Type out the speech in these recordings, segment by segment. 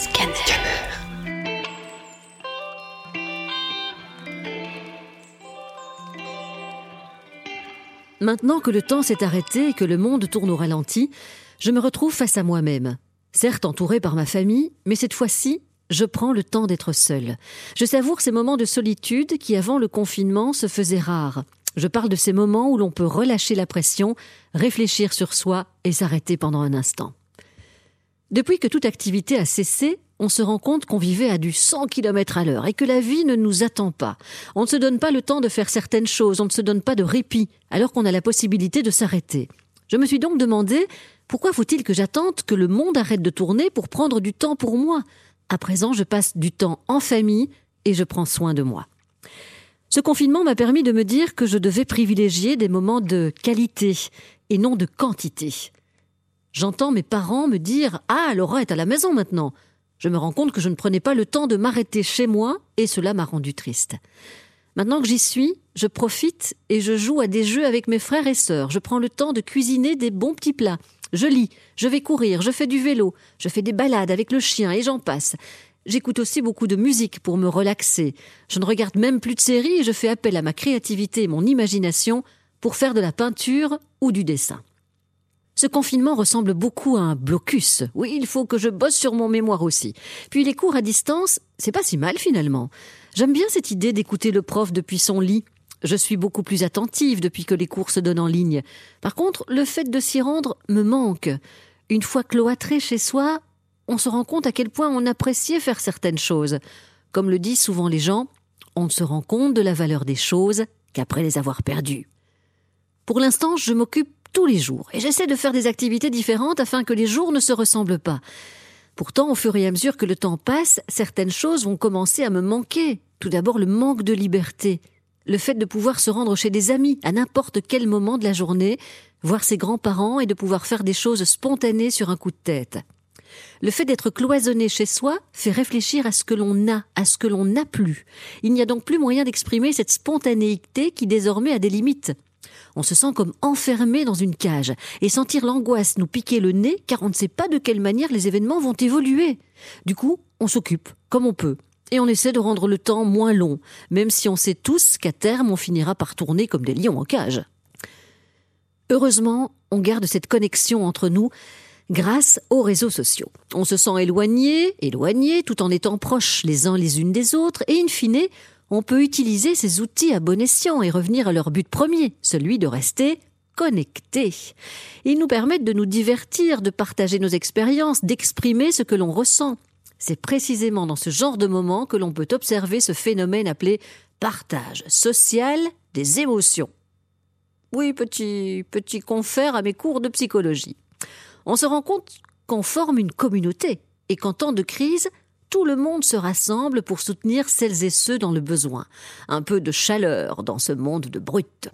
Scanner. Maintenant que le temps s'est arrêté et que le monde tourne au ralenti, je me retrouve face à moi-même. Certes entouré par ma famille, mais cette fois-ci, je prends le temps d'être seul. Je savoure ces moments de solitude qui, avant le confinement, se faisaient rares. Je parle de ces moments où l'on peut relâcher la pression, réfléchir sur soi et s'arrêter pendant un instant. Depuis que toute activité a cessé, on se rend compte qu'on vivait à du 100 km à l'heure et que la vie ne nous attend pas. On ne se donne pas le temps de faire certaines choses, on ne se donne pas de répit, alors qu'on a la possibilité de s'arrêter. Je me suis donc demandé pourquoi faut-il que j'attende que le monde arrête de tourner pour prendre du temps pour moi? À présent, je passe du temps en famille et je prends soin de moi. Ce confinement m'a permis de me dire que je devais privilégier des moments de qualité et non de quantité. J'entends mes parents me dire Ah, Laura est à la maison maintenant. Je me rends compte que je ne prenais pas le temps de m'arrêter chez moi et cela m'a rendu triste. Maintenant que j'y suis, je profite et je joue à des jeux avec mes frères et sœurs. Je prends le temps de cuisiner des bons petits plats. Je lis, je vais courir, je fais du vélo, je fais des balades avec le chien et j'en passe. J'écoute aussi beaucoup de musique pour me relaxer. Je ne regarde même plus de séries et je fais appel à ma créativité et mon imagination pour faire de la peinture ou du dessin. Ce confinement ressemble beaucoup à un blocus. Oui, il faut que je bosse sur mon mémoire aussi. Puis les cours à distance, c'est pas si mal finalement. J'aime bien cette idée d'écouter le prof depuis son lit. Je suis beaucoup plus attentive depuis que les cours se donnent en ligne. Par contre, le fait de s'y rendre me manque. Une fois cloîtré chez soi, on se rend compte à quel point on appréciait faire certaines choses. Comme le disent souvent les gens, on ne se rend compte de la valeur des choses qu'après les avoir perdues. Pour l'instant, je m'occupe tous les jours et j'essaie de faire des activités différentes afin que les jours ne se ressemblent pas. Pourtant, au fur et à mesure que le temps passe, certaines choses vont commencer à me manquer. Tout d'abord, le manque de liberté. Le fait de pouvoir se rendre chez des amis à n'importe quel moment de la journée, voir ses grands-parents et de pouvoir faire des choses spontanées sur un coup de tête. Le fait d'être cloisonné chez soi fait réfléchir à ce que l'on a, à ce que l'on n'a plus. Il n'y a donc plus moyen d'exprimer cette spontanéité qui désormais a des limites. On se sent comme enfermé dans une cage et sentir l'angoisse nous piquer le nez car on ne sait pas de quelle manière les événements vont évoluer. Du coup, on s'occupe comme on peut et on essaie de rendre le temps moins long, même si on sait tous qu'à terme on finira par tourner comme des lions en cage. Heureusement, on garde cette connexion entre nous grâce aux réseaux sociaux. On se sent éloigné, éloigné, tout en étant proches les uns les unes des autres, et in fine, on peut utiliser ces outils à bon escient et revenir à leur but premier, celui de rester connectés. Ils nous permettent de nous divertir, de partager nos expériences, d'exprimer ce que l'on ressent. C'est précisément dans ce genre de moment que l'on peut observer ce phénomène appelé partage social des émotions. Oui, petit, petit confère à mes cours de psychologie on se rend compte qu'on forme une communauté et qu'en temps de crise, tout le monde se rassemble pour soutenir celles et ceux dans le besoin. Un peu de chaleur dans ce monde de brutes.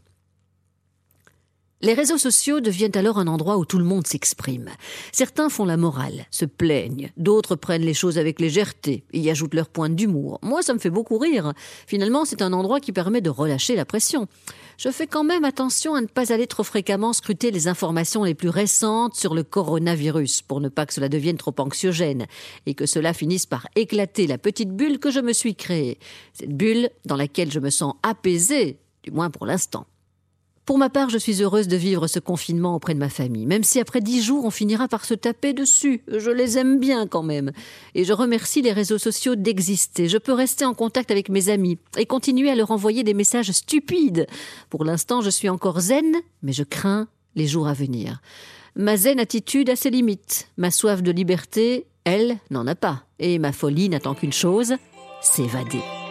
Les réseaux sociaux deviennent alors un endroit où tout le monde s'exprime. Certains font la morale, se plaignent, d'autres prennent les choses avec légèreté et y ajoutent leur point d'humour. Moi, ça me fait beaucoup rire. Finalement, c'est un endroit qui permet de relâcher la pression. Je fais quand même attention à ne pas aller trop fréquemment scruter les informations les plus récentes sur le coronavirus pour ne pas que cela devienne trop anxiogène et que cela finisse par éclater la petite bulle que je me suis créée. Cette bulle dans laquelle je me sens apaisée, du moins pour l'instant. Pour ma part, je suis heureuse de vivre ce confinement auprès de ma famille, même si après dix jours on finira par se taper dessus. Je les aime bien quand même. Et je remercie les réseaux sociaux d'exister. Je peux rester en contact avec mes amis et continuer à leur envoyer des messages stupides. Pour l'instant, je suis encore zen, mais je crains les jours à venir. Ma zen attitude a ses limites. Ma soif de liberté, elle, n'en a pas. Et ma folie n'attend qu'une chose, s'évader.